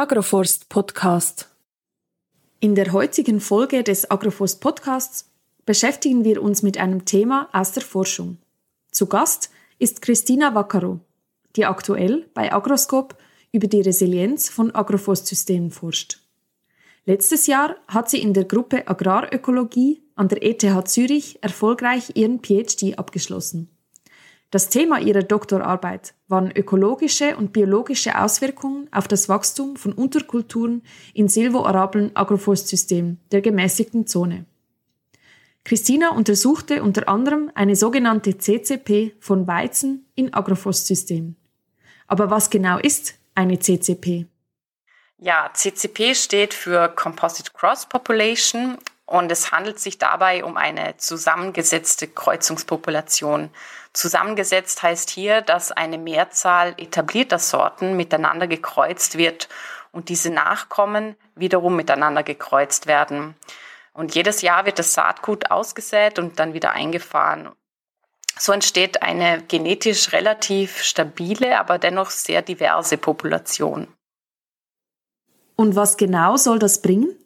Agroforst Podcast. In der heutigen Folge des Agroforst Podcasts beschäftigen wir uns mit einem Thema aus der Forschung. Zu Gast ist Christina Vaccaro, die aktuell bei Agroscope über die Resilienz von Agroforstsystemen forscht. Letztes Jahr hat sie in der Gruppe Agrarökologie an der ETH Zürich erfolgreich ihren PhD abgeschlossen. Das Thema ihrer Doktorarbeit waren ökologische und biologische Auswirkungen auf das Wachstum von Unterkulturen in silvoarablen Agroforstsystemen der gemäßigten Zone. Christina untersuchte unter anderem eine sogenannte CCP von Weizen in Agroforstsystemen. Aber was genau ist eine CCP? Ja, CCP steht für Composite Cross Population und es handelt sich dabei um eine zusammengesetzte Kreuzungspopulation. Zusammengesetzt heißt hier, dass eine Mehrzahl etablierter Sorten miteinander gekreuzt wird und diese Nachkommen wiederum miteinander gekreuzt werden. Und jedes Jahr wird das Saatgut ausgesät und dann wieder eingefahren. So entsteht eine genetisch relativ stabile, aber dennoch sehr diverse Population. Und was genau soll das bringen?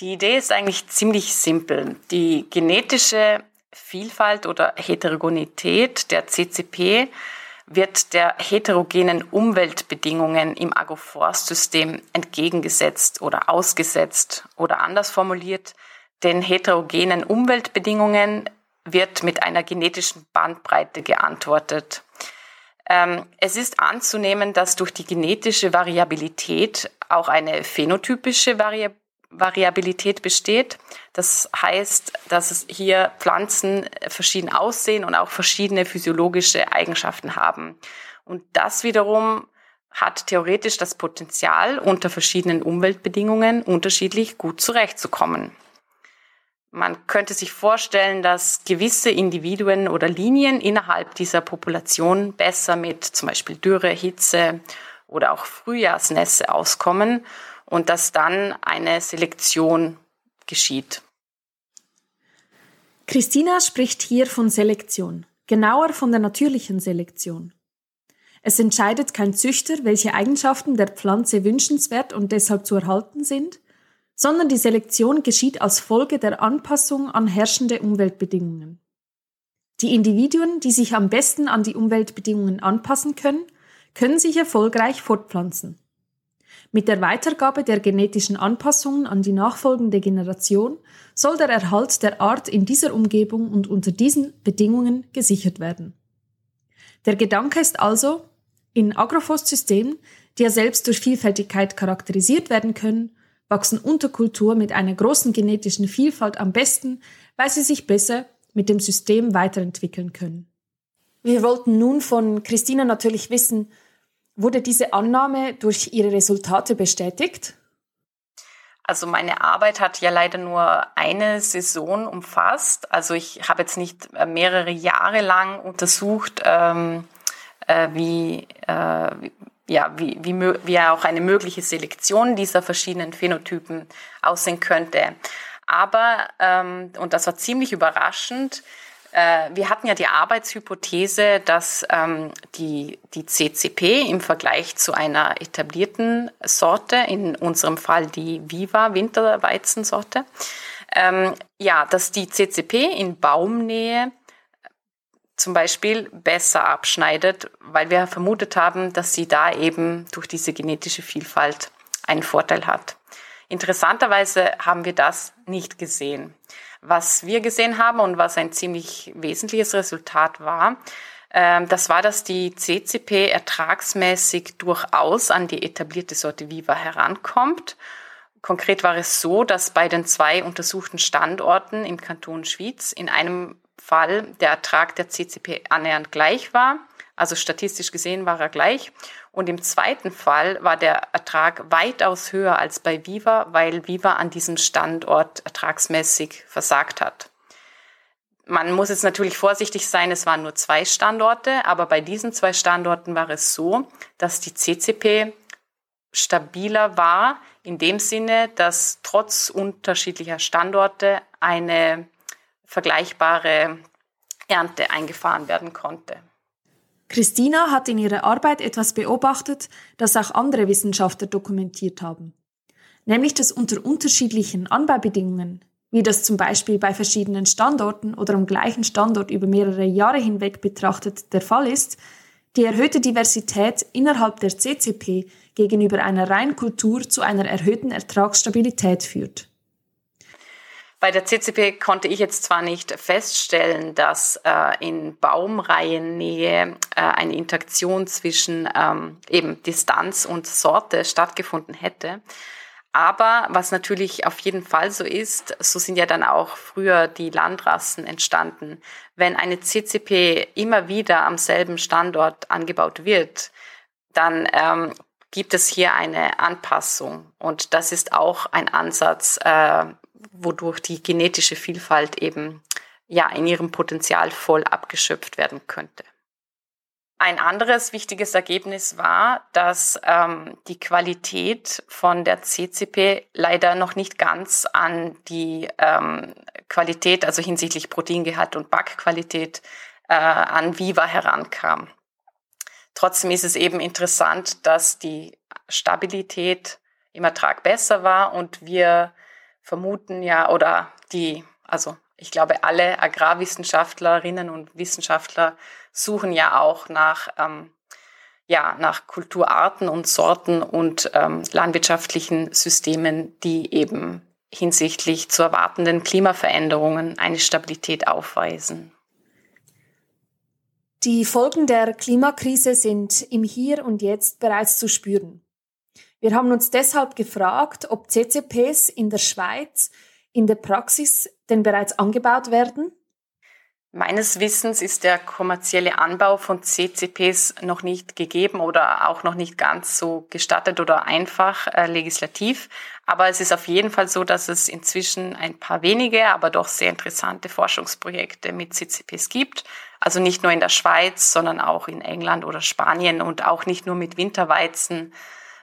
Die Idee ist eigentlich ziemlich simpel. Die genetische Vielfalt oder Heterogenität der CCP wird der heterogenen Umweltbedingungen im Agroforstsystem entgegengesetzt oder ausgesetzt oder anders formuliert, den heterogenen Umweltbedingungen wird mit einer genetischen Bandbreite geantwortet. Ähm, es ist anzunehmen, dass durch die genetische Variabilität auch eine phänotypische Variabilität Variabilität besteht. Das heißt, dass es hier Pflanzen verschieden aussehen und auch verschiedene physiologische Eigenschaften haben. Und das wiederum hat theoretisch das Potenzial, unter verschiedenen Umweltbedingungen unterschiedlich gut zurechtzukommen. Man könnte sich vorstellen, dass gewisse Individuen oder Linien innerhalb dieser Population besser mit zum Beispiel Dürre, Hitze oder auch Frühjahrsnässe auskommen und dass dann eine Selektion geschieht. Christina spricht hier von Selektion, genauer von der natürlichen Selektion. Es entscheidet kein Züchter, welche Eigenschaften der Pflanze wünschenswert und deshalb zu erhalten sind, sondern die Selektion geschieht als Folge der Anpassung an herrschende Umweltbedingungen. Die Individuen, die sich am besten an die Umweltbedingungen anpassen können, können sich erfolgreich fortpflanzen. Mit der Weitergabe der genetischen Anpassungen an die nachfolgende Generation soll der Erhalt der Art in dieser Umgebung und unter diesen Bedingungen gesichert werden. Der Gedanke ist also, in Agroforstsystemen, die ja selbst durch Vielfältigkeit charakterisiert werden können, wachsen Unterkulturen mit einer großen genetischen Vielfalt am besten, weil sie sich besser mit dem System weiterentwickeln können. Wir wollten nun von Christina natürlich wissen, Wurde diese Annahme durch Ihre Resultate bestätigt? Also meine Arbeit hat ja leider nur eine Saison umfasst. Also ich habe jetzt nicht äh, mehrere Jahre lang untersucht, ähm, äh, wie, äh, ja, wie, wie, wie auch eine mögliche Selektion dieser verschiedenen Phänotypen aussehen könnte. Aber, ähm, und das war ziemlich überraschend, wir hatten ja die Arbeitshypothese, dass ähm, die, die CCP im Vergleich zu einer etablierten Sorte, in unserem Fall die Viva Winterweizensorte, ähm, ja, dass die CCP in Baumnähe zum Beispiel besser abschneidet, weil wir vermutet haben, dass sie da eben durch diese genetische Vielfalt einen Vorteil hat. Interessanterweise haben wir das nicht gesehen. Was wir gesehen haben und was ein ziemlich wesentliches Resultat war, ähm, das war, dass die CCP ertragsmäßig durchaus an die etablierte Sorte Viva herankommt. Konkret war es so, dass bei den zwei untersuchten Standorten im Kanton Schwyz in einem Fall der Ertrag der CCP annähernd gleich war. Also statistisch gesehen war er gleich. Und im zweiten Fall war der Ertrag weitaus höher als bei Viva, weil Viva an diesem Standort ertragsmäßig versagt hat. Man muss jetzt natürlich vorsichtig sein, es waren nur zwei Standorte, aber bei diesen zwei Standorten war es so, dass die CCP stabiler war, in dem Sinne, dass trotz unterschiedlicher Standorte eine vergleichbare Ernte eingefahren werden konnte. Christina hat in ihrer Arbeit etwas beobachtet, das auch andere Wissenschaftler dokumentiert haben. Nämlich, dass unter unterschiedlichen Anbaubedingungen, wie das zum Beispiel bei verschiedenen Standorten oder am gleichen Standort über mehrere Jahre hinweg betrachtet der Fall ist, die erhöhte Diversität innerhalb der CCP gegenüber einer Reinkultur zu einer erhöhten Ertragsstabilität führt. Bei der CCP konnte ich jetzt zwar nicht feststellen, dass äh, in Baumreihennähe äh, eine Interaktion zwischen ähm, eben Distanz und Sorte stattgefunden hätte. Aber was natürlich auf jeden Fall so ist, so sind ja dann auch früher die Landrassen entstanden. Wenn eine CCP immer wieder am selben Standort angebaut wird, dann ähm, gibt es hier eine Anpassung. Und das ist auch ein Ansatz, äh, wodurch die genetische Vielfalt eben ja in ihrem Potenzial voll abgeschöpft werden könnte. Ein anderes wichtiges Ergebnis war, dass ähm, die Qualität von der CCP leider noch nicht ganz an die ähm, Qualität, also hinsichtlich Proteingehalt und Backqualität, äh, an Viva herankam. Trotzdem ist es eben interessant, dass die Stabilität im Ertrag besser war und wir vermuten ja, oder die, also ich glaube, alle Agrarwissenschaftlerinnen und Wissenschaftler suchen ja auch nach, ähm, ja, nach Kulturarten und Sorten und ähm, landwirtschaftlichen Systemen, die eben hinsichtlich zu erwartenden Klimaveränderungen eine Stabilität aufweisen. Die Folgen der Klimakrise sind im Hier und Jetzt bereits zu spüren. Wir haben uns deshalb gefragt, ob CCPs in der Schweiz in der Praxis denn bereits angebaut werden? Meines Wissens ist der kommerzielle Anbau von CCPs noch nicht gegeben oder auch noch nicht ganz so gestattet oder einfach äh, legislativ. Aber es ist auf jeden Fall so, dass es inzwischen ein paar wenige, aber doch sehr interessante Forschungsprojekte mit CCPs gibt. Also nicht nur in der Schweiz, sondern auch in England oder Spanien und auch nicht nur mit Winterweizen,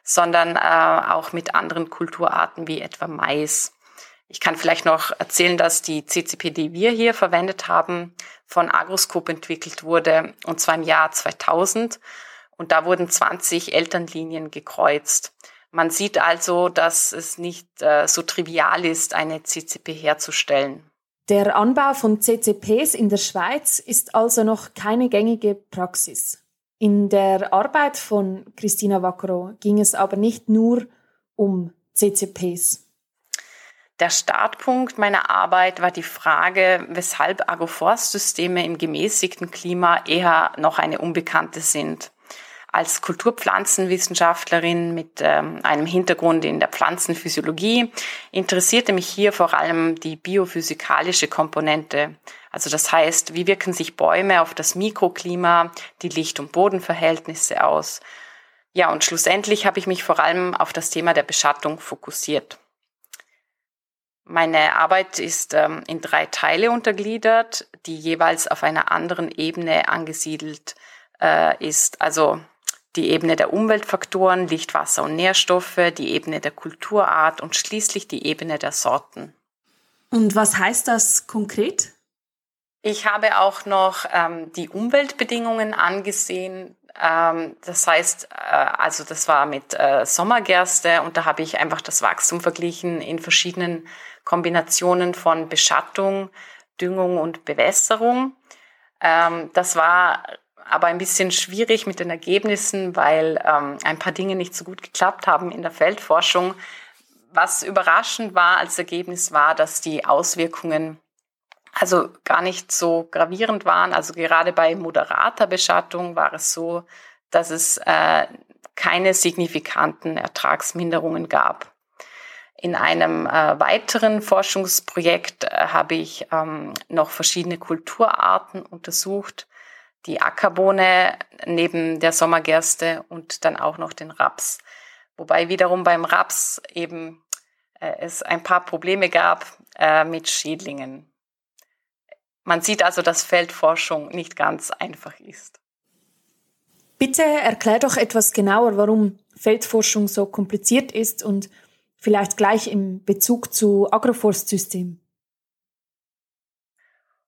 sondern äh, auch mit anderen Kulturarten wie etwa Mais. Ich kann vielleicht noch erzählen, dass die CCP, die wir hier verwendet haben, von Agroscope entwickelt wurde, und zwar im Jahr 2000. Und da wurden 20 Elternlinien gekreuzt. Man sieht also, dass es nicht äh, so trivial ist, eine CCP herzustellen. Der Anbau von CCPs in der Schweiz ist also noch keine gängige Praxis. In der Arbeit von Christina Vaccaro ging es aber nicht nur um CCPs. Der Startpunkt meiner Arbeit war die Frage, weshalb Agroforstsysteme im gemäßigten Klima eher noch eine Unbekannte sind. Als Kulturpflanzenwissenschaftlerin mit ähm, einem Hintergrund in der Pflanzenphysiologie interessierte mich hier vor allem die biophysikalische Komponente, also das heißt, wie wirken sich Bäume auf das Mikroklima, die Licht- und Bodenverhältnisse aus? Ja, und schlussendlich habe ich mich vor allem auf das Thema der Beschattung fokussiert. Meine Arbeit ist ähm, in drei Teile untergliedert, die jeweils auf einer anderen Ebene angesiedelt äh, ist. Also die Ebene der Umweltfaktoren, Licht, Wasser und Nährstoffe, die Ebene der Kulturart und schließlich die Ebene der Sorten. Und was heißt das konkret? Ich habe auch noch ähm, die Umweltbedingungen angesehen. Ähm, das heißt, äh, also das war mit äh, Sommergerste und da habe ich einfach das Wachstum verglichen in verschiedenen Kombinationen von Beschattung, Düngung und Bewässerung. Ähm, das war aber ein bisschen schwierig mit den Ergebnissen, weil ähm, ein paar Dinge nicht so gut geklappt haben in der Feldforschung. Was überraschend war als Ergebnis war, dass die Auswirkungen also gar nicht so gravierend waren. Also gerade bei moderater Beschattung war es so, dass es äh, keine signifikanten Ertragsminderungen gab. In einem äh, weiteren Forschungsprojekt äh, habe ich ähm, noch verschiedene Kulturarten untersucht, die Ackerbohne neben der Sommergerste und dann auch noch den Raps. Wobei wiederum beim Raps eben äh, es ein paar Probleme gab äh, mit Schädlingen. Man sieht also, dass Feldforschung nicht ganz einfach ist. Bitte erklär doch etwas genauer, warum Feldforschung so kompliziert ist und vielleicht gleich im Bezug zu Agroforstsystem.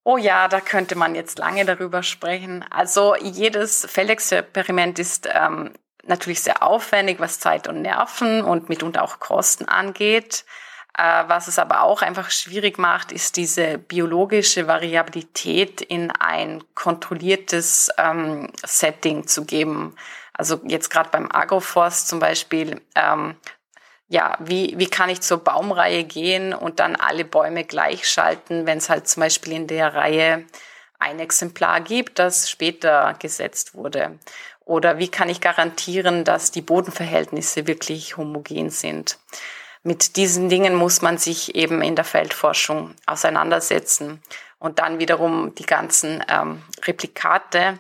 Oh ja, da könnte man jetzt lange darüber sprechen. Also jedes Feldexperiment ist ähm, natürlich sehr aufwendig, was Zeit und Nerven und mitunter auch Kosten angeht. Äh, was es aber auch einfach schwierig macht, ist diese biologische Variabilität in ein kontrolliertes ähm, Setting zu geben. Also jetzt gerade beim Agroforst zum Beispiel, ähm, ja, wie, wie kann ich zur Baumreihe gehen und dann alle Bäume gleichschalten, wenn es halt zum Beispiel in der Reihe ein Exemplar gibt, das später gesetzt wurde? Oder wie kann ich garantieren, dass die Bodenverhältnisse wirklich homogen sind? Mit diesen Dingen muss man sich eben in der Feldforschung auseinandersetzen und dann wiederum die ganzen ähm, Replikate.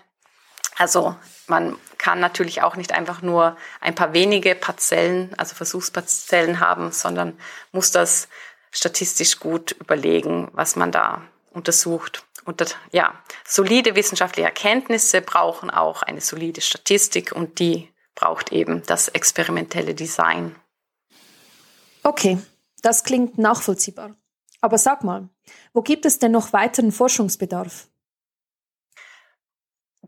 Also man kann natürlich auch nicht einfach nur ein paar wenige Parzellen, also Versuchsparzellen haben, sondern muss das statistisch gut überlegen, was man da untersucht. Und das, ja, solide wissenschaftliche Erkenntnisse brauchen auch eine solide Statistik und die braucht eben das experimentelle Design. Okay, das klingt nachvollziehbar. Aber sag mal, wo gibt es denn noch weiteren Forschungsbedarf?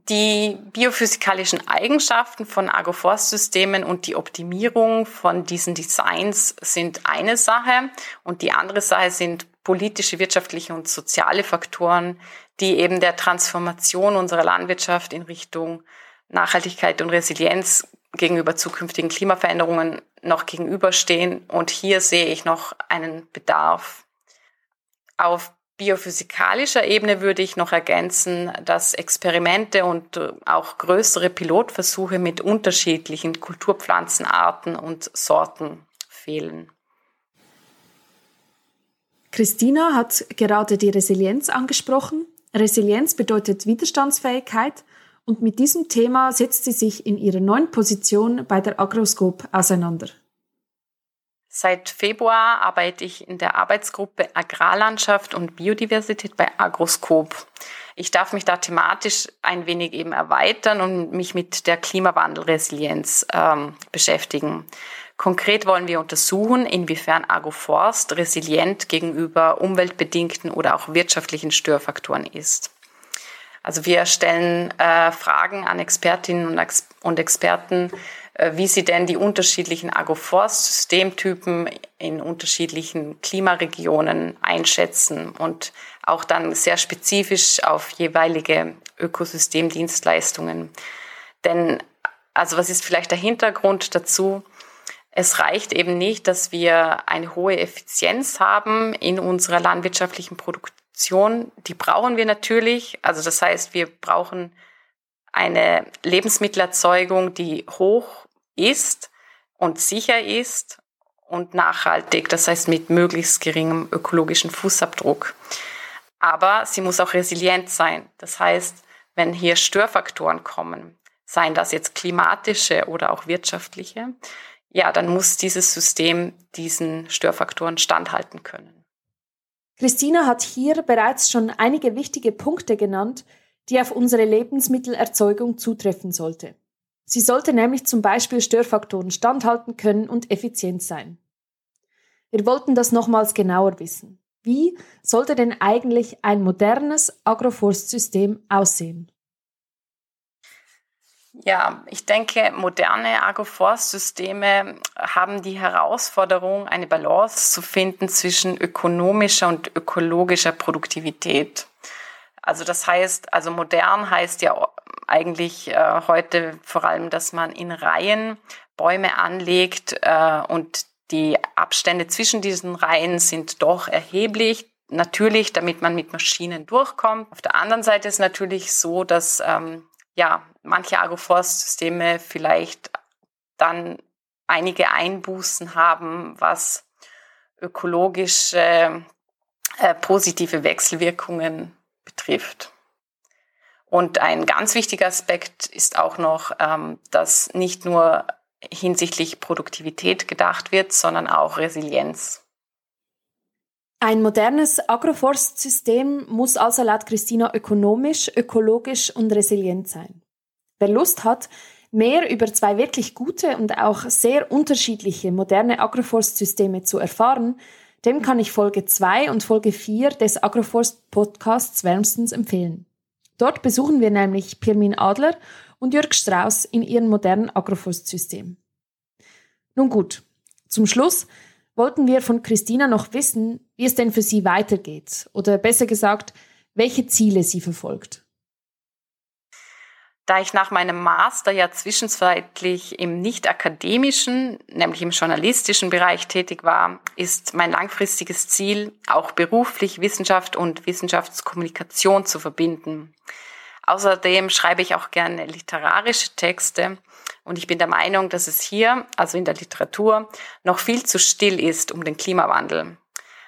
Die biophysikalischen Eigenschaften von Agroforstsystemen und die Optimierung von diesen Designs sind eine Sache und die andere Sache sind politische, wirtschaftliche und soziale Faktoren, die eben der Transformation unserer Landwirtschaft in Richtung Nachhaltigkeit und Resilienz gegenüber zukünftigen Klimaveränderungen noch gegenüberstehen. Und hier sehe ich noch einen Bedarf. Auf biophysikalischer Ebene würde ich noch ergänzen, dass Experimente und äh, auch größere Pilotversuche mit unterschiedlichen Kulturpflanzenarten und Sorten fehlen. Christina hat gerade die Resilienz angesprochen. Resilienz bedeutet Widerstandsfähigkeit und mit diesem Thema setzt sie sich in ihrer neuen Position bei der Agroscope auseinander. Seit Februar arbeite ich in der Arbeitsgruppe Agrarlandschaft und Biodiversität bei Agroscope. Ich darf mich da thematisch ein wenig eben erweitern und mich mit der Klimawandelresilienz ähm, beschäftigen. Konkret wollen wir untersuchen, inwiefern Agroforst resilient gegenüber umweltbedingten oder auch wirtschaftlichen Störfaktoren ist. Also wir stellen äh, Fragen an Expertinnen und, und Experten, wie sie denn die unterschiedlichen Agroforst-Systemtypen in unterschiedlichen Klimaregionen einschätzen und auch dann sehr spezifisch auf jeweilige Ökosystemdienstleistungen. Denn, also was ist vielleicht der Hintergrund dazu? Es reicht eben nicht, dass wir eine hohe Effizienz haben in unserer landwirtschaftlichen Produktion Produktion, die brauchen wir natürlich. Also das heißt, wir brauchen eine Lebensmittelerzeugung, die hoch ist und sicher ist und nachhaltig, das heißt mit möglichst geringem ökologischen Fußabdruck. Aber sie muss auch resilient sein. Das heißt, wenn hier Störfaktoren kommen, seien das jetzt klimatische oder auch wirtschaftliche, ja, dann muss dieses System diesen Störfaktoren standhalten können. Christina hat hier bereits schon einige wichtige Punkte genannt, die auf unsere Lebensmittelerzeugung zutreffen sollte. Sie sollte nämlich zum Beispiel Störfaktoren standhalten können und effizient sein. Wir wollten das nochmals genauer wissen. Wie sollte denn eigentlich ein modernes Agroforstsystem aussehen? Ja, ich denke, moderne Agroforstsysteme haben die Herausforderung, eine Balance zu finden zwischen ökonomischer und ökologischer Produktivität. Also das heißt, also modern heißt ja eigentlich äh, heute vor allem, dass man in Reihen Bäume anlegt äh, und die Abstände zwischen diesen Reihen sind doch erheblich. Natürlich, damit man mit Maschinen durchkommt. Auf der anderen Seite ist natürlich so, dass ähm, ja, manche Agroforstsysteme vielleicht dann einige Einbußen haben, was ökologische äh, positive Wechselwirkungen betrifft. Und ein ganz wichtiger Aspekt ist auch noch, ähm, dass nicht nur hinsichtlich Produktivität gedacht wird, sondern auch Resilienz. Ein modernes Agroforstsystem muss also laut Christina ökonomisch, ökologisch und resilient sein. Wer Lust hat, mehr über zwei wirklich gute und auch sehr unterschiedliche moderne Agroforstsysteme zu erfahren, dem kann ich Folge 2 und Folge 4 des Agroforst Podcasts wärmstens empfehlen. Dort besuchen wir nämlich Pirmin Adler und Jörg Strauß in ihrem modernen Agroforstsystem. Nun gut, zum Schluss wollten wir von Christina noch wissen, wie es denn für sie weitergeht oder besser gesagt, welche Ziele sie verfolgt. Da ich nach meinem Master ja zwischenzeitlich im nicht akademischen, nämlich im journalistischen Bereich tätig war, ist mein langfristiges Ziel, auch beruflich Wissenschaft und Wissenschaftskommunikation zu verbinden. Außerdem schreibe ich auch gerne literarische Texte und ich bin der Meinung, dass es hier, also in der Literatur, noch viel zu still ist um den Klimawandel.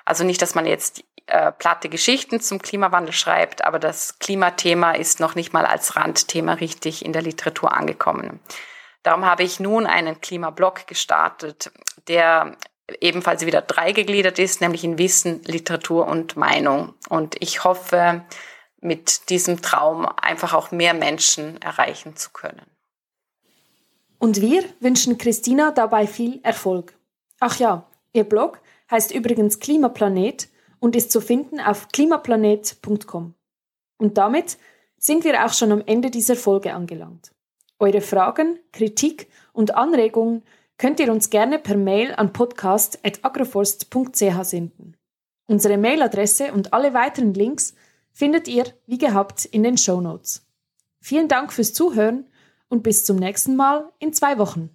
Also nicht, dass man jetzt äh, platte Geschichten zum Klimawandel schreibt, aber das Klimathema ist noch nicht mal als Randthema richtig in der Literatur angekommen. Darum habe ich nun einen Klimablog gestartet, der ebenfalls wieder dreigegliedert ist, nämlich in Wissen, Literatur und Meinung. Und ich hoffe, mit diesem Traum einfach auch mehr Menschen erreichen zu können. Und wir wünschen Christina dabei viel Erfolg. Ach ja, ihr Blog heißt übrigens Klimaplanet und ist zu finden auf klimaplanet.com. Und damit sind wir auch schon am Ende dieser Folge angelangt. Eure Fragen, Kritik und Anregungen könnt ihr uns gerne per Mail an podcast.agroforst.ch senden. Unsere Mailadresse und alle weiteren Links findet ihr, wie gehabt, in den Show Notes. Vielen Dank fürs Zuhören und bis zum nächsten Mal in zwei Wochen.